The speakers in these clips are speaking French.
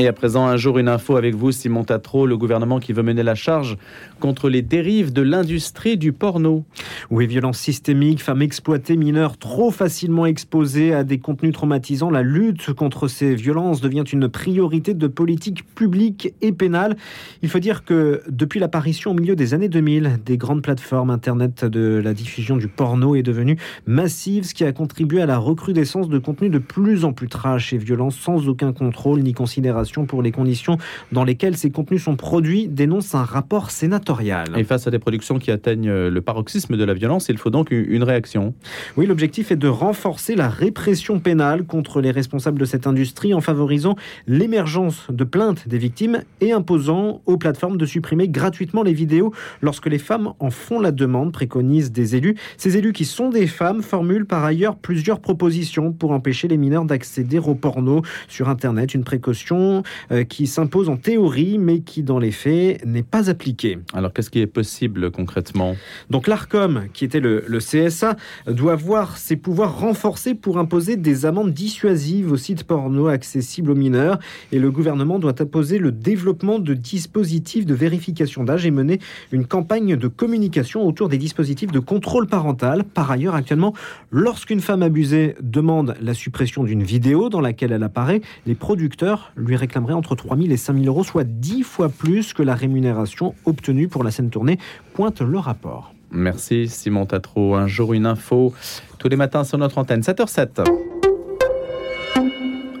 Et à présent, un jour, une info avec vous, Simon Tatro, le gouvernement qui veut mener la charge contre les dérives de l'industrie du porno. Oui, violence systémique, femmes exploitées, mineurs trop facilement exposés à des contenus traumatisants. La lutte contre ces violences devient une priorité de politique publique et pénale. Il faut dire que depuis l'apparition au milieu des années 2000 des grandes plateformes Internet de la diffusion du porno est devenue massive, ce qui a contribué à la recrudescence de contenus de plus en plus trash et violents sans aucun contrôle ni considération pour les conditions dans lesquelles ces contenus sont produits, dénonce un rapport sénatorial. Et face à des productions qui atteignent le paroxysme de la violence, il faut donc une réaction. Oui, l'objectif est de renforcer la répression pénale contre les responsables de cette industrie en favorisant l'émergence de plaintes des victimes et imposant aux plateformes de supprimer gratuitement les vidéos lorsque les femmes en font la demande, préconisent des élus. Ces élus qui sont des femmes formulent par ailleurs plusieurs propositions pour empêcher les mineurs d'accéder au porno sur Internet, une précaution euh, qui s'impose en théorie, mais qui dans les faits n'est pas appliquée. Alors qu'est-ce qui est possible concrètement? Donc l'ARCOM, qui était le, CSA, doit voir ses pouvoirs renforcés pour imposer des amendes dissuasives aux sites porno accessibles aux mineurs. Et le gouvernement doit imposer le développement de dispositifs de vérification d'âge et mener une campagne de communication autour des dispositifs de contrôle parental. Par ailleurs, actuellement, lorsqu'une femme abusée demande la suppression d'une vidéo dans laquelle elle apparaît, les producteurs lui réclamerait entre 3 000 et 5 000 euros, soit 10 fois plus que la rémunération obtenue pour la scène tournée, pointe le rapport. Merci Simon Tatro. Un jour, une info, tous les matins sur notre antenne, 7h07.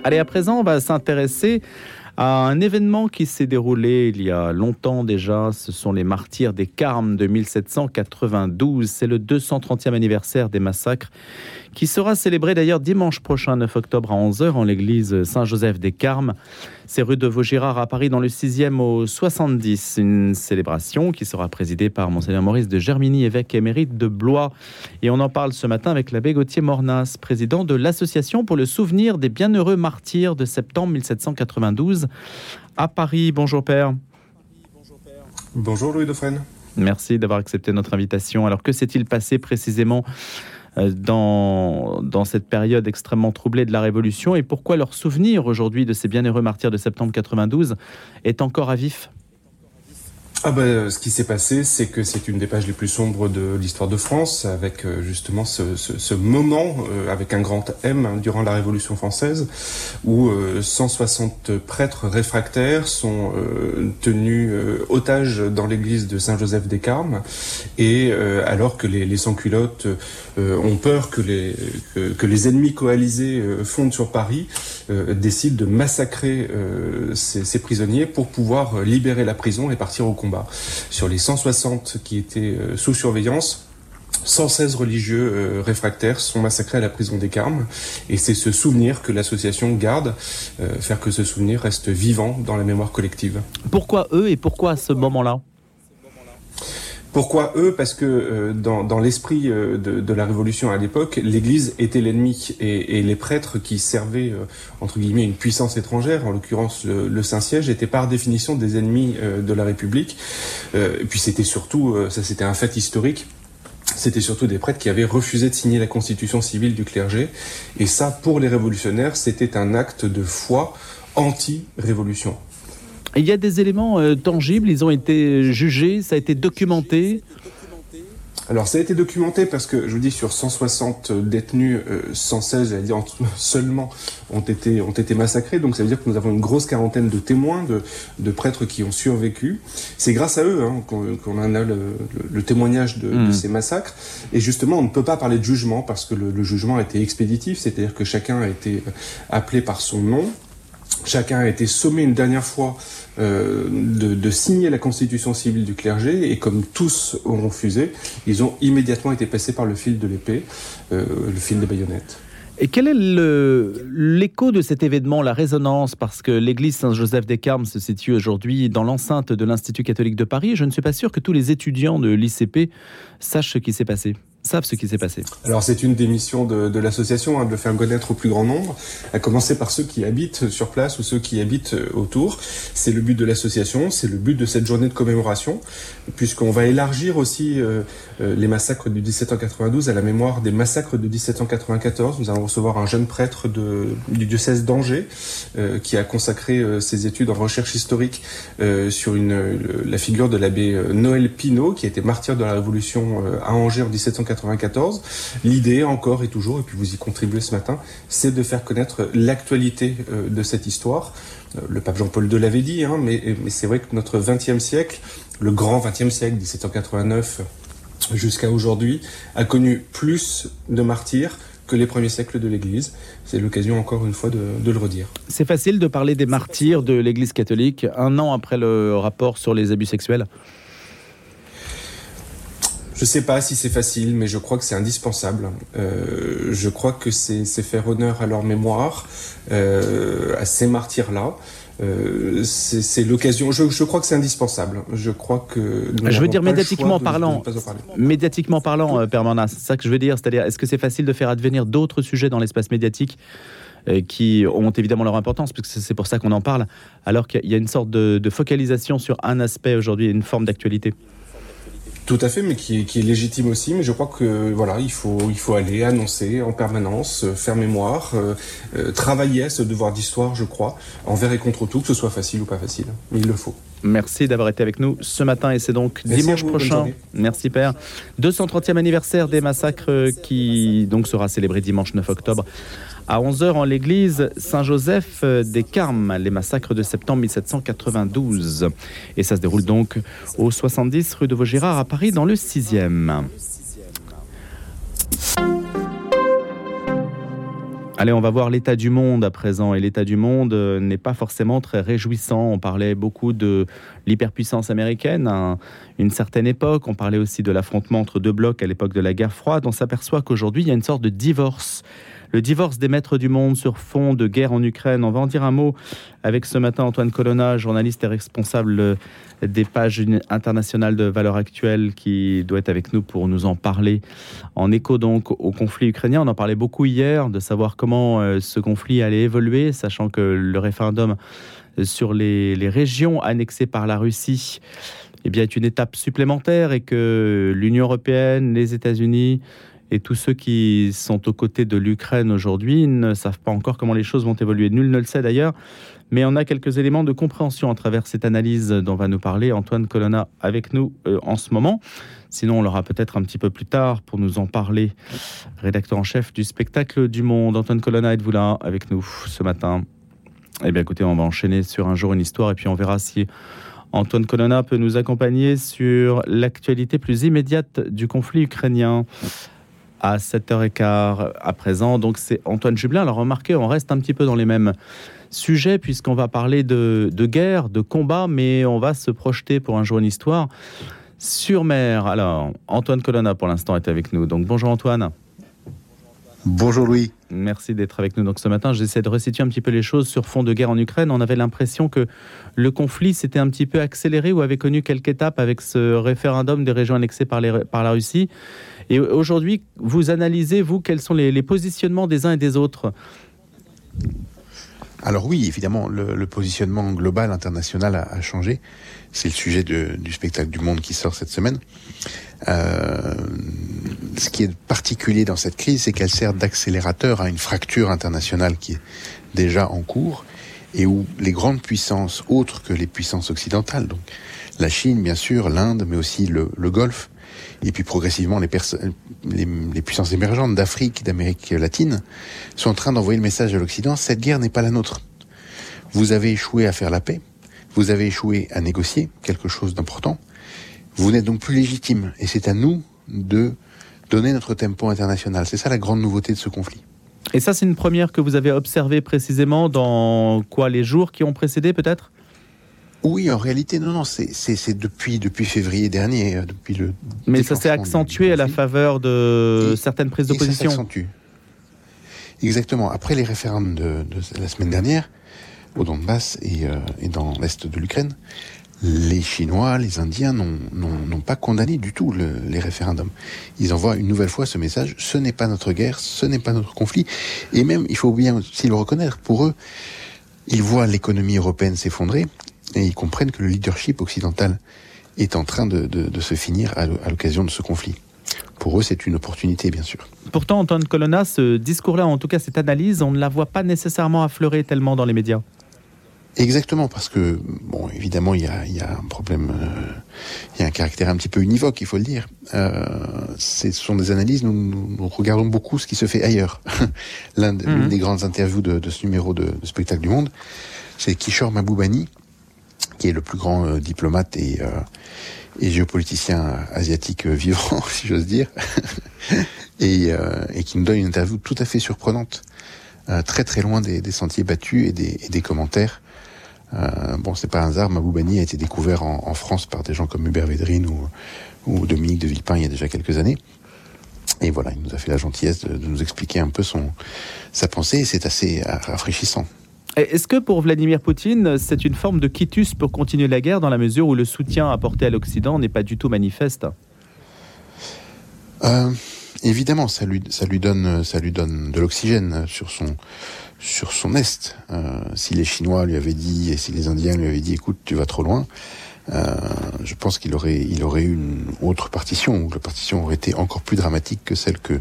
Allez, à présent, on va s'intéresser à un événement qui s'est déroulé il y a longtemps déjà. Ce sont les martyrs des Carmes de 1792. C'est le 230e anniversaire des massacres qui sera célébré d'ailleurs dimanche prochain, 9 octobre à 11h en l'église Saint-Joseph des Carmes. C'est rue de Vaugirard à Paris dans le 6e au 70. Une célébration qui sera présidée par Monseigneur Maurice de Germigny, évêque émérite de Blois. Et on en parle ce matin avec l'abbé Gauthier Mornas, président de l'Association pour le souvenir des bienheureux martyrs de septembre 1792 à Paris. Bonjour Père. Bonjour Louis Dauphren. Merci d'avoir accepté notre invitation. Alors que s'est-il passé précisément dans, dans cette période extrêmement troublée de la Révolution. Et pourquoi leur souvenir aujourd'hui de ces bienheureux martyrs de septembre 92 est encore à vif? Ah ben, ce qui s'est passé, c'est que c'est une des pages les plus sombres de l'histoire de France, avec euh, justement ce, moment, euh, avec un grand M, hein, durant la Révolution française, où 160 prêtres réfractaires sont tenus otages dans l'église de Saint-Joseph des Carmes, et alors que les, les sans-culottes ont peur que les, que, ennemis coalisés fondent sur Paris, décident de massacrer ces, prisonniers pour pouvoir libérer la prison et partir au combat. Sur les 160 qui étaient euh, sous surveillance, 116 religieux euh, réfractaires sont massacrés à la prison des Carmes. Et c'est ce souvenir que l'association garde, euh, faire que ce souvenir reste vivant dans la mémoire collective. Pourquoi eux et pourquoi à ce moment-là? Pourquoi eux? Parce que euh, dans, dans l'esprit euh, de, de, la Révolution à l'époque, l'Église était l'ennemi et, et, les prêtres qui servaient euh, entre guillemets une puissance étrangère, en l'occurrence le, le Saint-Siège, étaient par définition des ennemis de la République. et puis c'était surtout, ça c'était un fait historique. C'était surtout des prêtres qui avaient refusé de signer la constitution civile du clergé. Et ça, pour les révolutionnaires, c'était un acte de foi anti-révolution. Il y a des éléments euh, tangibles, ils ont été jugés, ça a été documenté. Alors ça a été documenté parce que je vous dis sur 160 détenus, 116 j'allais dire seulement ont été ont été massacrés. Donc ça veut dire que nous avons une grosse quarantaine de témoins, de, de prêtres qui ont survécu. C'est grâce à eux hein, qu'on a le, le, témoignage de, mmh. de, ces massacres. Et justement, on ne peut pas parler de jugement parce que le, le jugement a été expéditif, c'est-à-dire que chacun a été appelé par son nom. Chacun a été sommé une dernière fois euh, de, signer la constitution civile du clergé et comme tous ont refusé, ils ont immédiatement été passés par le fil de l'épée, euh, le fil des baïonnettes. Et quel est l'écho de cet événement, la résonance? Parce que l'église Saint-Joseph des Carmes se situe aujourd'hui dans l'enceinte de l'Institut catholique de Paris. Je ne suis pas sûr que tous les étudiants de l'ICP sachent ce qui s'est passé. Savent ce qui s'est passé. Alors c'est une des missions de, l'association, hein, de faire connaître au plus grand nombre, à commencer par ceux qui habitent sur place ou ceux qui habitent euh, autour. C'est le but de l'association, c'est le but de cette journée de commémoration, puisqu'on va élargir aussi euh, euh, les massacres du 1792 à la mémoire des massacres de 1794. Nous allons recevoir un jeune prêtre de, du diocèse d'Angers qui a consacré ses études en recherche historique sur la figure de l'abbé Noël Pinault, qui a été martyr de la Révolution à Angers en 1794 L'idée encore et toujours, et puis vous y contribuez ce matin, c'est de faire connaître l'actualité euh, de cette histoire. Euh, le pape Jean-Paul II l'avait dit, hein, mais, c'est vrai que notre 20e siècle, le grand 20e siècle, 1789 jusqu'à aujourd'hui, a connu plus de martyrs que les premiers siècles de l'Église. C'est l'occasion encore une fois de le redire. C'est facile de parler des martyrs de l'Église catholique un an après le rapport sur les abus sexuels? Je sais pas si c'est facile, mais je crois que c'est indispensable. Euh, je crois que c'est faire honneur à leur mémoire, euh, à ces martyrs-là. Euh, c'est l'occasion. Je, crois que c'est indispensable. Je crois que. Je veux dire médiatiquement parlant. médiatiquement parlant, Permanent, c'est ça que je veux dire. C'est-à-dire, est-ce que c'est facile de faire advenir d'autres sujets dans l'espace médiatique qui ont évidemment leur importance, puisque c'est pour ça qu'on en parle, alors qu'il y a une sorte de focalisation sur un aspect aujourd'hui, une forme d'actualité? Tout à fait, mais qui est, légitime aussi. Mais je crois que voilà, il faut, il faut aller annoncer en permanence, euh, faire mémoire, euh, euh, travailler à ce devoir d'histoire, je crois, envers et contre tout, que ce soit facile ou pas facile. Mais il le faut. Merci d'avoir été avec nous ce matin et c'est donc dimanche prochain. Merci Père. 230e anniversaire des massacres qui donc sera célébré dimanche 9 octobre à 11h en l'église Saint-Joseph des Carmes, les massacres de septembre 1792. Et ça se déroule donc au 70 rue de Vaugirard à Paris dans le 6e. Allez, on va voir l'état du monde à présent. Et l'état du monde euh, n'est pas forcément très réjouissant. On parlait beaucoup de l'hyperpuissance américaine à une certaine époque. On parlait aussi de l'affrontement entre deux blocs à l'époque de la guerre froide. On s'aperçoit qu'aujourd'hui, il y a une sorte de divorce le divorce des maîtres du monde sur fond de guerre en Ukraine. On va en dire un mot avec ce matin Antoine Colonna, journaliste et responsable des pages internationales de valeurs actuelles, qui doit être avec nous pour nous en parler. En écho donc au conflit ukrainien, on en parlait beaucoup hier, de savoir comment euh, ce conflit allait évoluer, sachant que le référendum sur les, régions annexées par la Russie eh bien, est une étape supplémentaire et que l'Union européenne, les États-Unis, et tous ceux qui sont aux côtés de l'Ukraine aujourd'hui ne savent pas encore comment les choses vont évoluer. Nul ne le sait d'ailleurs, mais on a quelques éléments de compréhension à travers cette analyse dont va nous parler Antoine Colonna avec nous euh, en ce moment. Sinon, on l'aura peut-être un petit peu plus tard pour nous en parler. Rédacteur en chef du spectacle du Monde, Antoine Colonna, êtes-vous là avec nous ce matin? Eh bien, écoutez, on va enchaîner sur un jour une histoire et puis on verra si Antoine Colonna peut nous accompagner sur l'actualité plus immédiate du conflit ukrainien à 7h15 à présent. Donc c'est Antoine Jublin. Alors remarquez, on reste un petit peu dans les mêmes sujets puisqu'on va parler de, guerre, de combat, mais on va se projeter pour un jour une histoire sur mer. Alors Antoine Colonna pour l'instant est avec nous. Donc bonjour Antoine. Bonjour Louis. Merci d'être avec nous donc ce matin. J'essaie de resituer un petit peu les choses sur fond de guerre en Ukraine. On avait l'impression que le conflit s'était un petit peu accéléré ou avait connu quelques étapes avec ce référendum des régions annexées par, les, par la Russie. Et aujourd'hui, vous analysez, vous, quels sont les, positionnements des uns et des autres? Alors oui, évidemment, le, positionnement global international a, changé. C'est le sujet du spectacle du Monde qui sort cette semaine. Euh, ce qui est particulier dans cette crise, c'est qu'elle sert d'accélérateur à une fracture internationale qui est déjà en cours et où les grandes puissances, autres que les puissances occidentales, donc la Chine bien sûr, l'Inde, mais aussi le, Golfe, et puis progressivement les, les, puissances émergentes d'Afrique, d'Amérique latine, sont en train d'envoyer le message à l'Occident, cette guerre n'est pas la nôtre. Vous avez échoué à faire la paix, vous avez échoué à négocier quelque chose d'important, vous n'êtes donc plus légitime, et c'est à nous de donner notre tempo international. C'est ça la grande nouveauté de ce conflit. Et ça, c'est une première que vous avez observée précisément dans quoi les jours qui ont précédé, peut-être? Oui, en réalité, non, non, c'est depuis, depuis février dernier, euh, depuis le. Mais ça s'est accentué à la faveur de certaines prises d'opposition. Ça s'accentue. Exactement. Après les référendums de, la semaine dernière, au Donbass et, euh, et dans l'est de l'Ukraine, les Chinois, les Indiens n'ont pas condamné du tout les référendums. Ils envoient une nouvelle fois ce message, ce n'est pas notre guerre, ce n'est pas notre conflit. Et même, il faut bien aussi le reconnaître, pour eux, ils voient l'économie européenne s'effondrer et ils comprennent que le leadership occidental est en train de, se finir à l'occasion de ce conflit. Pour eux, c'est une opportunité, bien sûr. Pourtant, Antoine Colonna, ce discours-là, en tout cas cette analyse, on ne la voit pas nécessairement affleurer tellement dans les médias. Exactement, parce que, bon, évidemment, il y a, un problème, euh, il y a un caractère un petit peu univoque, il faut le dire. Euh, ce sont des analyses, nous, regardons beaucoup ce qui se fait ailleurs. L'une mhm. des grandes interviews de, ce numéro de, Spectacle du Monde, c'est Kishore Maboubani, qui est le plus grand euh, diplomate et, et géopoliticien asiatique vivant, si j'ose dire, et, qui nous donne une interview tout à fait surprenante, très très loin des, sentiers battus et des, et des commentaires euh, bon, c'est pas un hasard, Maboubani a été découvert en, France par des gens comme Hubert Védrine ou, ou, Dominique de Villepin il y a déjà quelques années. Et voilà, il nous a fait la gentillesse de, nous expliquer un peu son, sa pensée et c'est assez rafraîchissant. Est-ce que pour Vladimir Poutine, c'est une forme de quitus pour continuer la guerre dans la mesure où le soutien apporté à l'Occident n'est pas du tout manifeste? Euh, Évidemment, ça lui, ça lui donne, ça lui donne de l'oxygène sur son, sur son est. Euh, si les Chinois lui avaient dit et si les Indiens lui avaient dit écoute tu vas trop loin, euh, je pense qu'il aurait il aurait eu une autre partition où la partition aurait été encore plus dramatique que celle que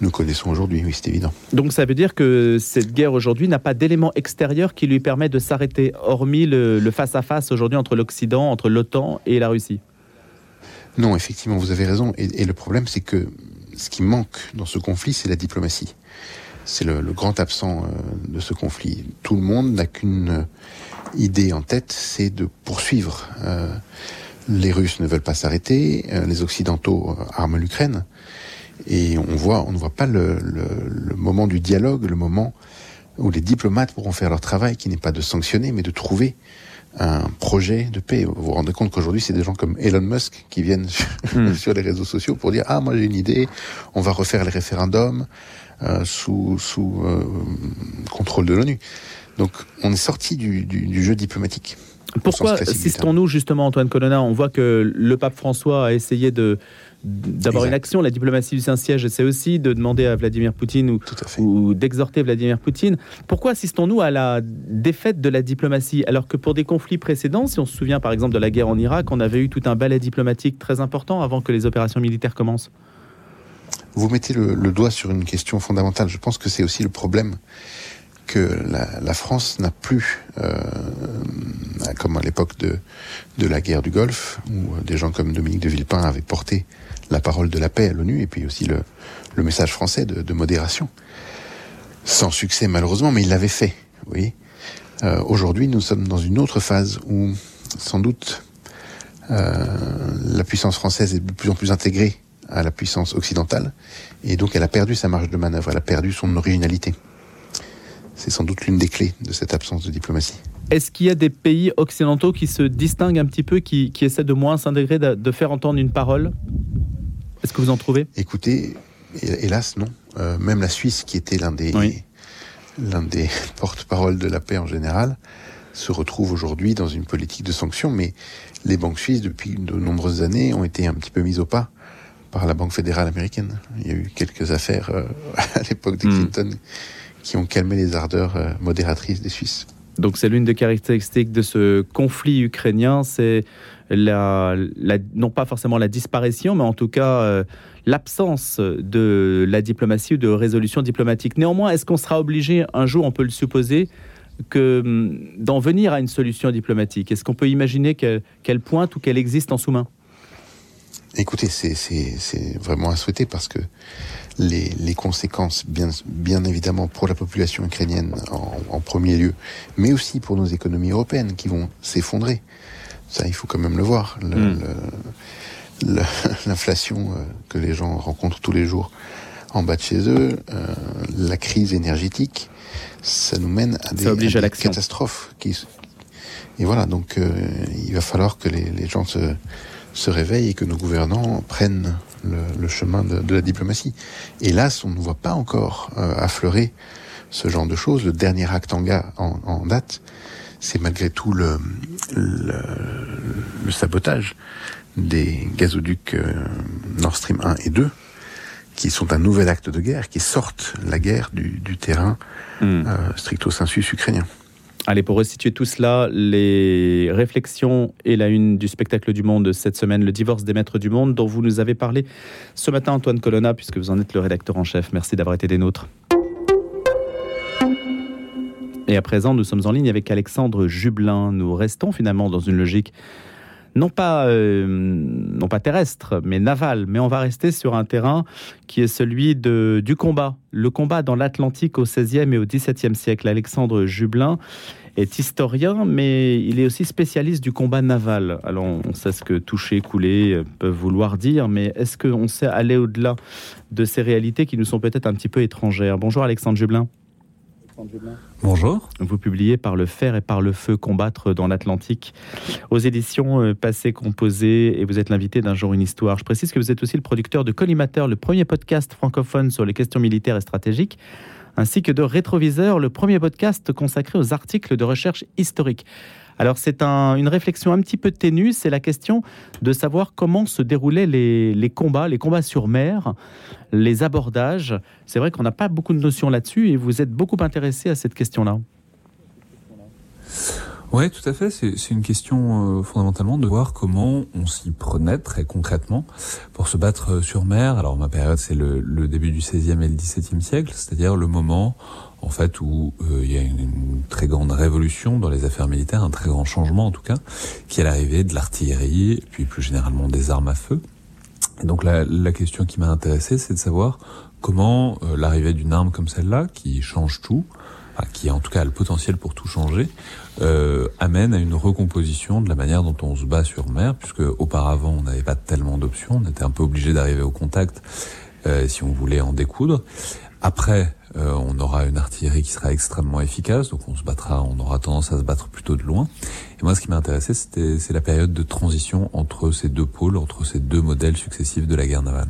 nous connaissons aujourd'hui, oui, c'est évident. Donc ça veut dire que cette guerre aujourd'hui n'a pas d'élément extérieur qui lui permet de s'arrêter, hormis le face-à-face aujourd'hui entre l'Occident, entre l'OTAN et la Russie? Non, effectivement, vous avez raison. et le problème, c'est que ce qui manque dans ce conflit, c'est la diplomatie c'est le, grand absent euh, de ce conflit. Tout le monde n'a qu'une euh, idée en tête, c'est de poursuivre. Euh, les Russes ne veulent pas s'arrêter, les Occidentaux arment l'Ukraine, et on voit, on ne voit pas le, moment du dialogue, le moment où les diplomates pourront faire leur travail, qui n'est pas de sanctionner, mais de trouver un projet de paix. Vous vous rendez compte qu'aujourd'hui, c'est des gens comme Elon Musk qui viennent hmm. sur les réseaux sociaux pour dire ah moi j'ai une idée, on va refaire les référendums, sous, sous euh, contrôle de l'ONU. Donc on est sorti du, du, jeu diplomatique. Pourquoi assistons-nous justement, Antoine Colonna? On voit que le pape François a essayé de d'avoir une action. La diplomatie du Saint-Siège c'est aussi de demander à Vladimir Poutine ou, ou d'exhorter Vladimir Poutine. Pourquoi assistons-nous à la défaite de la diplomatie? Alors que pour des conflits précédents, si on se souvient par exemple de la guerre en Irak, on avait eu tout un ballet diplomatique très important avant que les opérations militaires commencent vous mettez le, doigt sur une question fondamentale. Je pense que c'est aussi le problème que la, France n'a plus, euh, comme à l'époque de, de la guerre du Golfe, où des gens comme Dominique de Villepin avaient porté la parole de la paix à l'ONU, et puis aussi le, le message français de, modération. Sans succès malheureusement, mais il l'avait fait. Oui. Euh, Aujourd'hui, nous sommes dans une autre phase où, sans doute, euh, la puissance française est de plus en plus intégrée à la puissance occidentale, et donc elle a perdu sa marge de manœuvre, elle a perdu son originalité. C'est sans doute l'une des clés de cette absence de diplomatie. Est-ce qu'il y a des pays occidentaux qui se distinguent un petit peu, qui, qui essaient de moins s'intégrer, de, faire entendre une parole? Est-ce que vous en trouvez? Écoutez, hélas non. Euh, même la Suisse, qui était l'un des, l'un des porte-parole de la paix en général, se retrouve aujourd'hui dans une politique de sanctions, mais les banques suisses, depuis de nombreuses années, ont été un petit peu mises au pas par la Banque fédérale américaine. Il y a eu quelques affaires euh, à l'époque de hmm. Clinton qui ont calmé les ardeurs euh, modératrices des Suisses. Donc c'est l'une des caractéristiques de ce conflit ukrainien, c'est la, non pas forcément la disparition, mais en tout cas euh, l'absence de la diplomatie ou de résolution diplomatique. Néanmoins, est-ce qu'on sera obligé un jour, on peut le supposer, que hum, d'en venir à une solution diplomatique? Est-ce qu'on peut imaginer qu'elle pointe ou qu'elle existe en sous-main? Écoutez, c'est vraiment à souhaiter parce que les, les, conséquences, bien, bien évidemment pour la population ukrainienne en, en, premier lieu, mais aussi pour nos économies européennes qui vont s'effondrer. Ça, il faut quand même le voir. Hmm. L'inflation euh, que les gens rencontrent tous les jours en bas de chez eux, euh, la crise énergétique, ça nous mène à des, à des catastrophes. Qui, et voilà, donc euh, il va falloir que les, les gens se se réveille et que nos gouvernants prennent le, chemin de, la diplomatie. Hélas, on ne voit pas encore euh, affleurer ce genre de choses. Le dernier acte en, en, en date, c'est malgré tout le, le, le, sabotage des gazoducs euh, Nord Stream 1 et 2 qui sont un nouvel acte de guerre, qui sortent la guerre du, du terrain mm. euh, stricto sensus ukrainien. Allez, pour resituer tout cela, les réflexions et la une du spectacle du monde cette semaine, le divorce des maîtres du monde, dont vous nous avez parlé ce matin, Antoine Colonna, puisque vous en êtes le rédacteur en chef. Merci d'avoir été des nôtres. Et à présent, nous sommes en ligne avec Alexandre Jublin. Nous restons finalement dans une logique non pas, euh, non pas terrestre, mais naval. Mais on va rester sur un terrain qui est celui de, du combat. Le combat dans l'Atlantique au XVIe et au XVIIe siècle. Alexandre Jublin est historien, mais il est aussi spécialiste du combat naval. Alors, on sait ce que toucher, couler peuvent vouloir dire, mais est-ce qu'on sait aller au-delà de ces réalités qui nous sont peut-être un petit peu étrangères? Bonjour Alexandre Jublin. Bonjour. Vous publiez Par le fer et par le feu combattre dans l'Atlantique aux éditions euh, Passé Composé et vous êtes l'invité d'un jour une histoire. Je précise que vous êtes aussi le producteur de Collimateur, le premier podcast francophone sur les questions militaires et stratégiques, ainsi que de Rétroviseur, le premier podcast consacré aux articles de recherche historique. Alors c'est une réflexion un petit peu ténue, c'est la question de savoir comment se déroulaient les, combats, les combats sur mer, les abordages. C'est vrai qu'on n'a pas beaucoup de notions là-dessus et vous êtes beaucoup intéressé à cette question-là. Oui, tout à fait. C'est une question euh, fondamentalement de voir comment on s'y prenait très concrètement pour se battre euh, sur mer. Alors ma période, c'est le, le, début du XVIe et le XVIIe siècle, c'est-à-dire le moment en fait, où euh, il y a une, très grande révolution dans les affaires militaires, un très grand changement en tout cas, qui est l'arrivée de l'artillerie, puis plus généralement des armes à feu. Et donc la, la question qui m'a intéressé, c'est de savoir comment euh, l'arrivée d'une arme comme celle-là, qui change tout, qui en tout cas a le potentiel pour tout changer, euh, amène à une recomposition de la manière dont on se bat sur mer, puisque auparavant on n'avait pas tellement d'options, on était un peu obligé d'arriver au contact euh, si on voulait en découdre. Après, euh, on aura une artillerie qui sera extrêmement efficace, donc on se battra, on aura tendance à se battre plutôt de loin. Et moi, ce qui m'a intéressé, c'était c'est la période de transition entre ces deux pôles, entre ces deux modèles successifs de la guerre navale.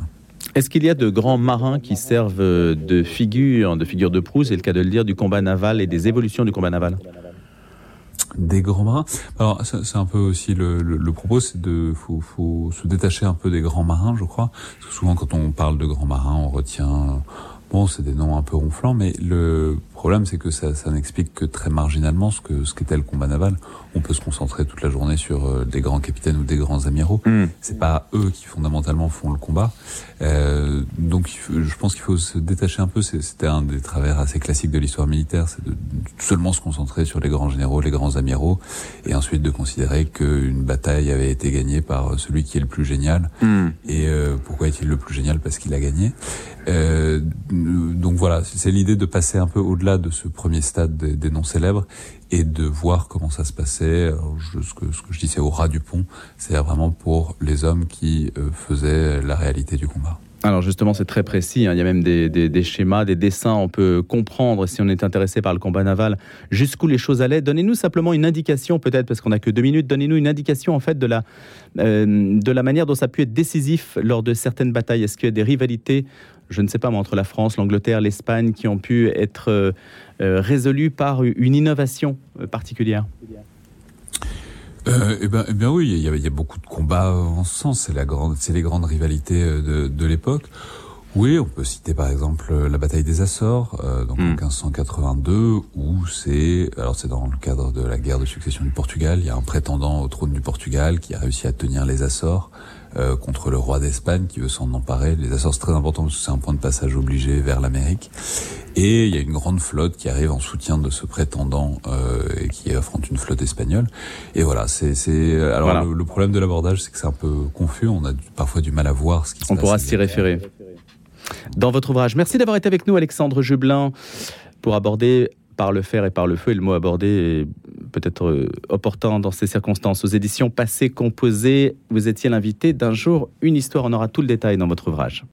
Est-ce qu'il y a de grands marins qui servent de figure, de figure de proue, c'est le cas de le dire, du combat naval et des évolutions du combat naval? Des grands marins? Alors c'est un peu aussi le, le, propos, c'est de faut, faut se détacher un peu des grands marins, je crois. Parce que souvent quand on parle de grands marins, on retient bon, c'est des noms un peu ronflants, mais le problème, c'est que ça, ça n'explique que très marginalement ce que ce qu'était le combat naval. On peut se concentrer toute la journée sur euh, des grands capitaines ou des grands amiraux. Mm. C'est pas eux qui fondamentalement font le combat. Euh, donc, je pense qu'il faut se détacher un peu. C'était un des travers assez classiques de l'histoire militaire, c'est de, seulement se concentrer sur les grands généraux, les grands amiraux, et ensuite de considérer qu'une bataille avait été gagnée par celui qui est le plus génial. Mm. Et euh, pourquoi est-il le plus génial? Parce qu'il a gagné. Euh, donc voilà, c'est l'idée de passer un peu au-delà de ce premier stade des, noms célèbres et de voir comment ça se passait. ce, que, ce que je disais au ras du pont, c'est vraiment pour les hommes qui euh, faisaient la réalité du combat. Alors justement, c'est très précis. Hein. Il y a même des, schémas, des dessins. On peut comprendre, si on est intéressé par le combat naval, jusqu'où les choses allaient. Donnez-nous simplement une indication, peut-être, parce qu'on n'a que deux minutes. Donnez-nous une indication, en fait, de la, euh, de la manière dont ça a pu être décisif lors de certaines batailles. Est-ce qu'il y a des rivalités je ne sais pas, entre la France, l'Angleterre, l'Espagne, qui ont pu être euh, euh, résolues par une innovation euh, eh, ben, eh bien oui, il y, a, beaucoup de combats en ce sens. C'est la grande, c'est les grandes rivalités de, l'époque. Oui, on peut citer par exemple la bataille des Açores, donc en 1582, hmm. où c'est, alors c'est dans le cadre de la guerre de succession du Portugal. Il y a un prétendant au trône du Portugal qui a réussi à tenir les Açores. Euh, contre le roi d'Espagne qui veut s'en emparer. Les Açores, c'est très important parce que c'est un point de passage obligé vers l'Amérique. Et il y a une grande flotte qui arrive en soutien de ce prétendant euh, et qui affronte une flotte espagnole. Et voilà, c'est alors le, problème de l'abordage, c'est que c'est un peu confus. On a parfois du mal à voir ce qui se passe. On pourra s'y référer dans votre ouvrage. Merci d'avoir été avec nous, Alexandre Jublin, pour aborder par le fer et par le feu. Et le mot abordé est peut-être euh, opportun dans ces circonstances. Aux éditions passées composées, vous étiez l'invité d'un jour, une histoire. On aura tout le détail dans votre ouvrage.